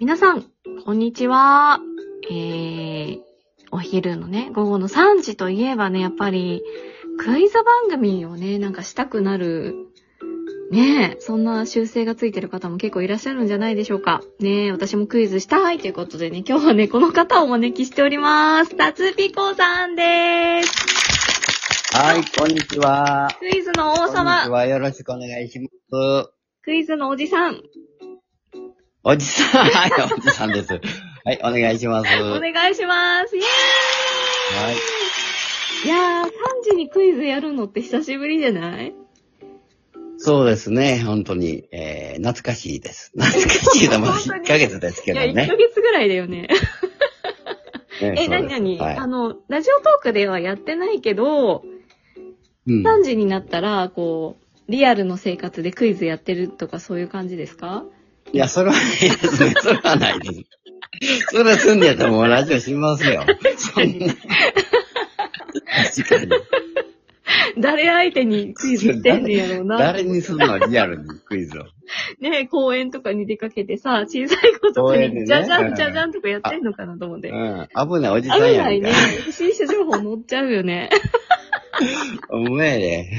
皆さん、こんにちは。えー、お昼のね、午後の3時といえばね、やっぱり、クイズ番組をね、なんかしたくなる、ねえ、そんな習性がついてる方も結構いらっしゃるんじゃないでしょうか。ねえ、私もクイズしたいということでね、今日はね、この方をお招きしております。たつぴこさんです。はい、こんにちは。クイズの王こんにち様、は。よろしくお願いします。クイズのおじさん、おじさん、はい、おじさんです。はい、お願いします。おはい。願いします。イェーイいやー、3時にクイズやるのって久しぶりじゃない？そうですね、本当に、えー、懐かしいです。懐かしいのも本当に？1ヶ月ですけいや、1どねヶ。月ぐらいだよね。ねえ、なになに、あの、ラジオトークではやってないけど、うん3時になったら、こう、リアルの生活でクイズやってるとかそういう感じですか？いや、それはないですね。それはないです。それ住んでやったらもうラジオしますよ。そんな。確かに。誰相手にクイズしてんねやろうな。誰にすんのリアルにクイズを。ね公園とかに出かけてさ、小さい子とかに、公園でねじゃじゃうんんじゃじゃんとかやってんのかなと思って。うん。危ないおじさんやんか危ないね。。不審者情報載っちゃうよね。おめえで。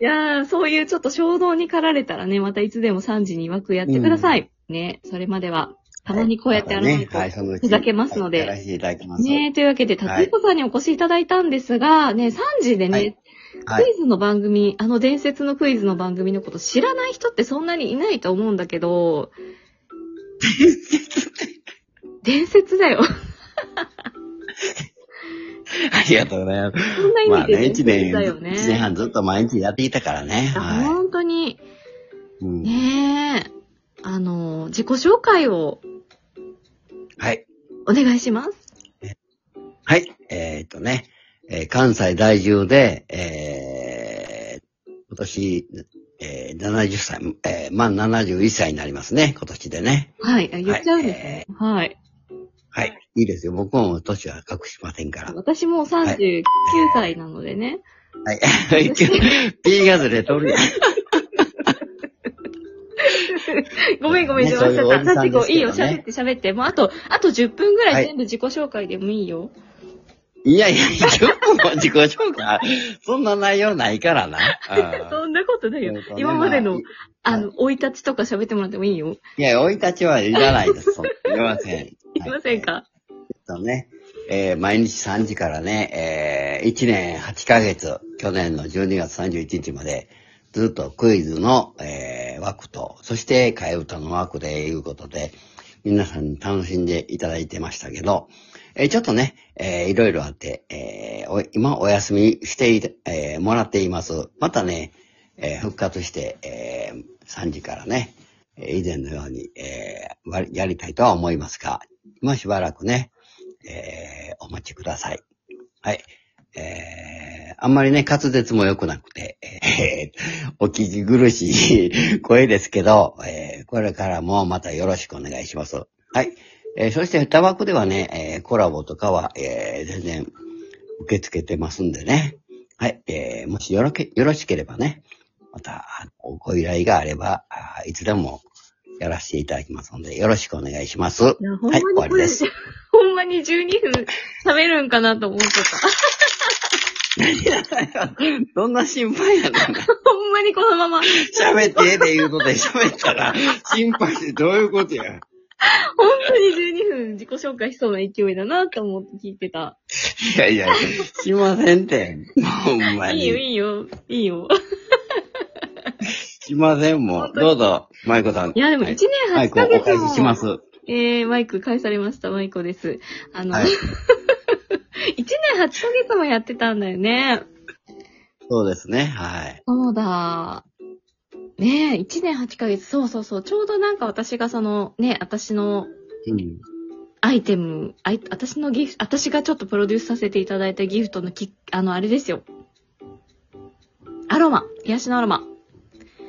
いやー、そういうちょっと衝動に駆られたらね、またいつでも3時に枠やってください。ね、それまでは、たまにこうやってやらないと。はい、そのうちふざけますのでやらせていただきます。ねというわけで、たついこさんにお越しいただいたんですが、ね、3時でね、はいはい。クイズの番組、あの伝説のクイズの番組のこと知らない人ってそんなにいないと思うんだけど、伝説だよ。ありがとうございます。そんな意まあね、味で伝説一年、だよね。一年半ずっと毎日やっていたからね。あは本当に、い。うんねえ、あの、自己紹介をはい。お願いします。はい。えーっとね、えー関西在住で、えー今年、えー70歳、えー満71歳になりますね、今年でね。はい、あ言っちゃうんですね。はい。はい。いいですよ。僕も年は隠しませんから。私も39歳なのでね。はい。ピーガズで取るやん。ごめんごめん、ね邪魔しちゃった。さいいよ、喋って喋って。もうあと、あと10分ぐらはいい全部自己紹介でもいいよ。いやいや、今日も自己紹介、そんな内容ないからな。あ そんなことないよ今までのまあ、あの、生い立ちとか喋ってもらってもいいよ。いや、生い立ちはいらないです。いりません。いけませんか？とね、えー毎日3時からね、えー1年8ヶ月、去年の12月31日まで、ずっとクイズの、えー枠と、そして替え歌の枠でいうことで、皆さんに楽しんでいただいてましたけど、えーちょっとね、えーいろいろあって、えー今お休みして、えーもらっています。またね、えー復活して、えー3時からね、以前のように、えーやりたいとは思いますが、今しばらくね、えーお待ちください。はい。えーあんまりね、滑舌も良くなくて、えーお聞き苦しい 声ですけど、えーこれからもまたよろしくお願いします。はい。えーそして、タバコではね、えーコラボとかは、えー全然受け付けてますんでね。はい。えーもしよろけ、よろしければね、また、ご依頼があれば、あいつでもやらせていただきますので、よろしくお願いします。いはい、終わりです。ほんまに12分喋るんかなと思ってた。どんな心配やねんな。ほんまにこのまま、喋ってっていうことで喋ったら、心配ってどういうことや？本当に12分自己紹介しそうな勢いだなと思って聞いてた。いやいや、しませんって。ほんまいいよ、に。いいよ、いいよ。しませんもん。どうぞ、マイコさん。いや、でも1はい年8マイコおヶ月も、返しします。えー、マイク返されました、マイコです。あの、はい 1年8ヶ月もやってたんだよね。そうですね、はい。そうだ。ねえ、1年8ヶ月、そうそうそう。ちょうどなんか私がその、ね、私のうん。アイテム、あい私のギフト、私がちょっとプロデュースさせていただいたギフトのき、あの、あれですよ。アロマ、癒しのアロマ。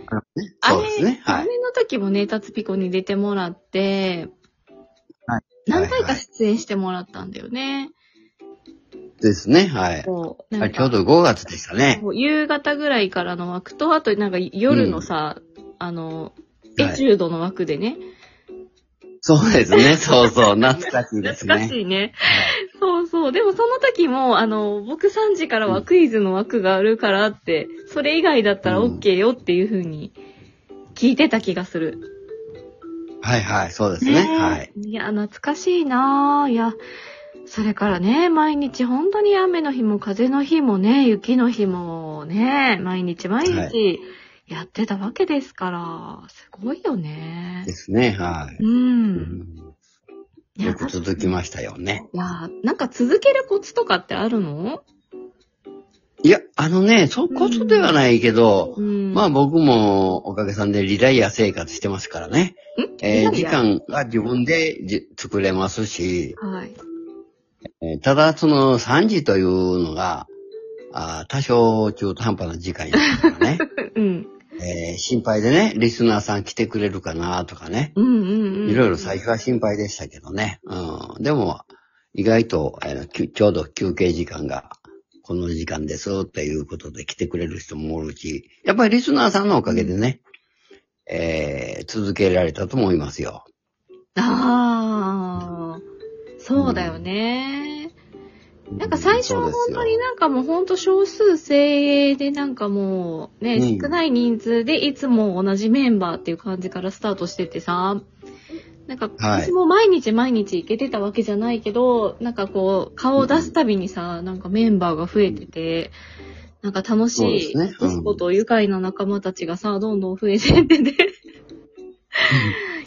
あれそうですね、はい。あれの時もね、タツピコに出てもらって、はい何回か出演してもらったんだよね。ですね、はい。こう、なんかあちょうど5月でしたね。こう夕方ぐらいからの枠と、あとなんか夜のさ、あの、はいエチュードの枠でね、そうですね。そうそう。懐かしいです懐かしね。いね。そうそう。でもその時も、あの、僕3時からはクイズの枠があるからって、それ以外だったら OK よっていう風に聞いてた気がする。はいはい。そうですね。はい。いや、懐かしいなぁ。いや、それからね、毎日本当に雨の日も風の日もね、雪の日もね、毎日毎は日やってたわけですから、すごいよねで。すね。はい。う。うんよく続きましたよね。いや、なんか続けるコツとかってあるの？いや、あのね、そこそではないけど、うん。まあ僕もおかげさんでリタイア生活してますからね。ん？えー時間が自分でじ作れますし、はい。えーただその3時というのが、あー多少中途半端な時間やからね。うん。えー心配でね、リスナーさん来てくれるかなとかね。うんうんうん。いろいろ最初は心配でしたけどね。うん。でも、意外と、えーきちょうど休憩時間が、この時間ですっていうことで来てくれる人もおるし、やっぱりリスナーさんのおかげでね、えー続けられたと思いますよ。ああ、そうだよね。なんか最初は本当になんかもう本当少数精鋭でなんかもうね、うん少ない人数でいつも同じメンバーっていう感じからスタートしててさ、なんかはい私も毎日毎日行けてたわけじゃないけど、なんかこう顔を出すたびにさ、なんかメンバーが増えてて、なんか楽しい、そうですねうんコスコと愉快な仲間たちがさ、どんどん増えてってて。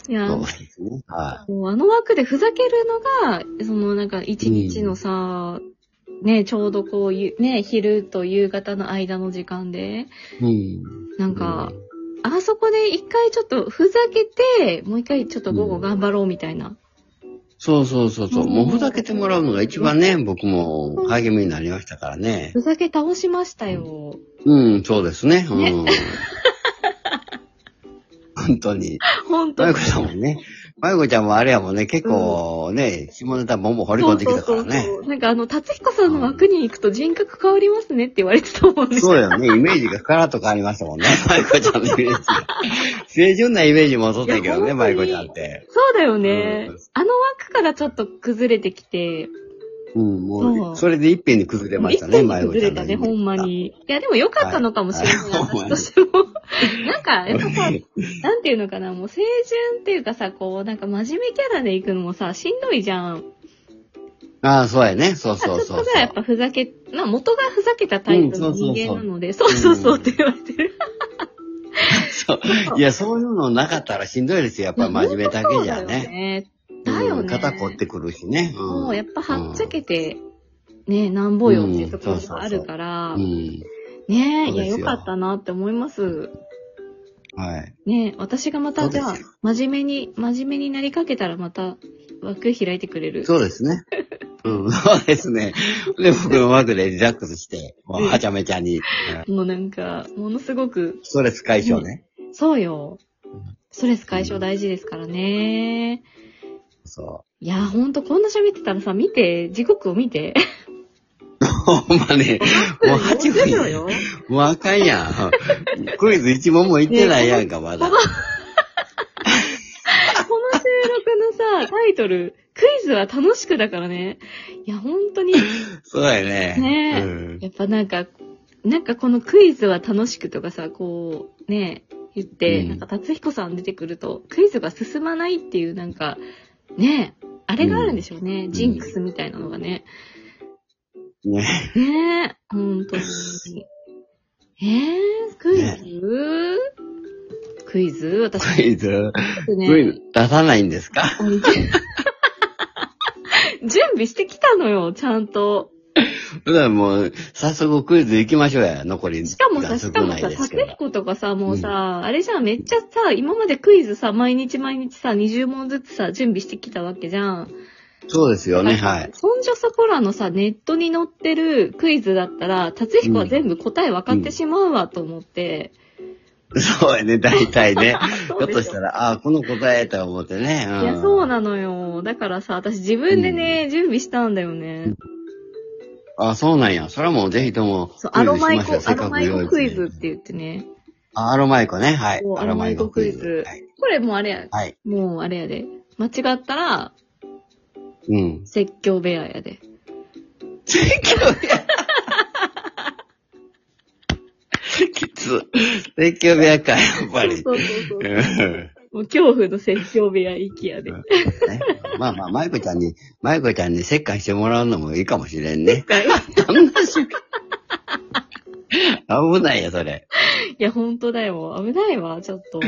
いや、そうですね。はもうあの枠でふざけるのが、そのなんか一日のさ、ね、ちょうどこうゆ、ね、昼と夕方の間の時間で、い。うん。なんか、あそこで一回ちょっとふざけて、もう一回ちょっと午後頑張ろうみたいな。そうそうそうそう。うんもうふざけてもらうのが一番ね、僕も励みになりましたからね。ふざけ倒しましたよ。うん、そうですね。うん。ね本当に。本当にまゆこちゃんもね、まゆこちゃんもあれやもんね、結構ね、下ネタボンボン掘り込んできたからね。う。なんかあの、達彦さんの枠に行くと人格変わりますねって言われてたもんね。そうよね、イメージがガラッと変わりましたもんね、まゆこちゃんのイメージが。清純なイメージも取ったけどね、まゆこちゃんって。そうだよねうん。あの枠からちょっと崩れてきて、うん、もそうう、それでいっぺんに崩れましたね、一気にまゆこちゃんの崩れたね、ほんま。に。いや、でも良かったのかもしれない、はいはい私としても。なんか、やっぱさ、なんていうのかな、もう清純っていうかさ、こう、なんか真面目キャラで行くのもさ、しんどいじゃん。ああ、そうやね、そうちょっそうそうそうとぐらいやっ。ぱふざけ、まあ元がふざけたタイプの人間なので、そうそうそうそうそうって言われてる。そういや、そういうのなかったらしんどいですよ、やっぱり真面目だけじゃね。ね。だよね。うん肩凝ってくるしね。うんもうやっぱはっちゃけて、ね、なんぼよっていうところがあるから、うん。ねいや、よよかったなって思います。はい。ね私がまた、じゃあ真面目に、真面目になりかけたらまた枠開いてくれる。そうですね。うん、そうですね。で、僕の枠でリラックスして、もうはちゃめちゃに、うんもうなんか、ものすごく、ストレス解消ね。そうよ。ストレス解消大事ですからね。そいや、ほんとこんな喋ってたらさ、見て、時刻を見て。う。ほんまね、もう8分40秒よ。もうあかんやん。クイズ1問もいってないやんか、まだ。この収録のさ、タイトル、クイズは楽しくだからね。いや、ほんとに、そうやね。ねえうんやっぱなんか、なんかこのクイズは楽しくとかさ、こう、ね、言って、うんなんか達彦さん出てくると、クイズが進まないっていうなんか、ね、あれがあるんでしょうね。ん。ジンクスみたいなのがね。ね。ねえ、ほんとに。えー、クイズ、クイズ？私、クイズ、ね、クイズ出さないんですか？準備してきたのよ、ちゃんと。だからもう、早速クイズ行きましょうや、残り。しかもさ、しかもさ、達彦とかさ、もうさ、あれじゃん、めっちゃさ、今までクイズさ、毎日毎日さ、20問ずつさ、準備してきたわけじゃん。そうですよね、はい。そんじょそこらのさ、ネットに載ってるクイズだったら、達彦は全部答え分かってしまうわと思って。そうやね、大体ね。ひょっとしたら、ああ、この答えと思ってね。うんいや、そうなのよ。だからさ、私自分でね、準備したんだよね。あ、そうなんや。それはもうぜひとも。そう、アロマイコ、アロマイコクイズって言ってね。あアロマイコね。はい。アロマイコクイズ。はい。これもうあれや、はい。もうあれやで。間違ったら、うん。説教部屋やで。説教部屋。きつ。説教部屋か、やっぱり。そうそうそうう。んもう恐怖の説教部屋行きやで。ねまあまあ、マイコちゃんに、マイコちゃんに折檻してもらうのもいいかもしれんね。そんなし危ないよ、それ。いや、ほんとだよ。危ないわ、ちょっと。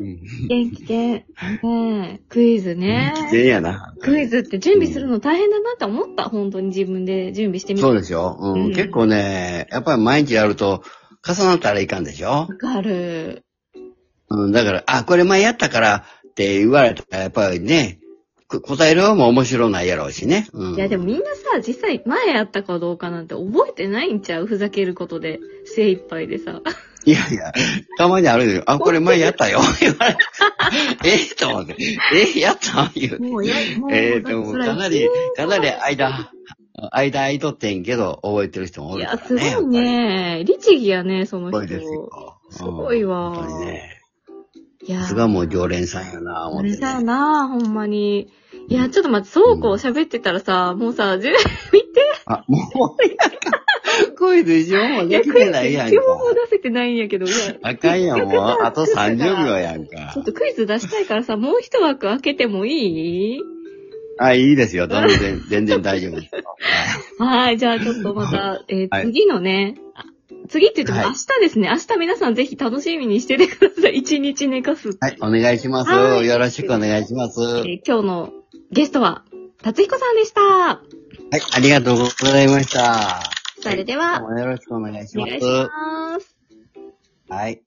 うん。危険、危険。ねえ、クイズね。危険やな。クイズって準備するの大変だなって思った。本当に自分で準備してみて。そうですよ。うん。うん結構ね、やっぱり毎日やると、重なったらいかんでしょ？わかる。うん。だから、あ、これ前やったからって言われたら、やっぱりね、こ答える方も面白ないやろうしね。うん。いや、でもみんなさ、実際前やったかどうかなんて覚えてないんちゃう？ふざけることで精一杯でさ。いやいや、たまにあるよ。あ、これ前やったよ。ええと思って。えやった言うて。もうや、もうええでも、かなり、かなり間、間空いとってんけど、覚えてる人もおいや、るからね。すごいね。律儀やね、その人。すごいですよ。すごいわうん本当にね。いやさすがもう常連さんやな、思って、ね。あれさな、ほんまに。いや、ちょっと待って、そうこう喋ってたらさ、もうさ、じゅ 見て。あ、もうやか。クイズ一応もいや、できてないやんか一。応も出せてないんやけど、いや、あかんやん、もう。あと30秒やんかちょっ。とクイズ出したいからさ、もう一枠開けてもいい？あ、いいですよ。全然、全然大丈夫ですよ。はい、じゃあちょっとまた、えーはい次のね、あ次って言ってもはい明日ですね。明日皆さんぜひ楽しみにしててください。一日寝かす。はい、お願いします。はいよろしくお願いします。えはー今日のゲストは、達彦さんでした。い、ありがとうございました。それでは、どうもよろしくお願いします。お願いします。はい。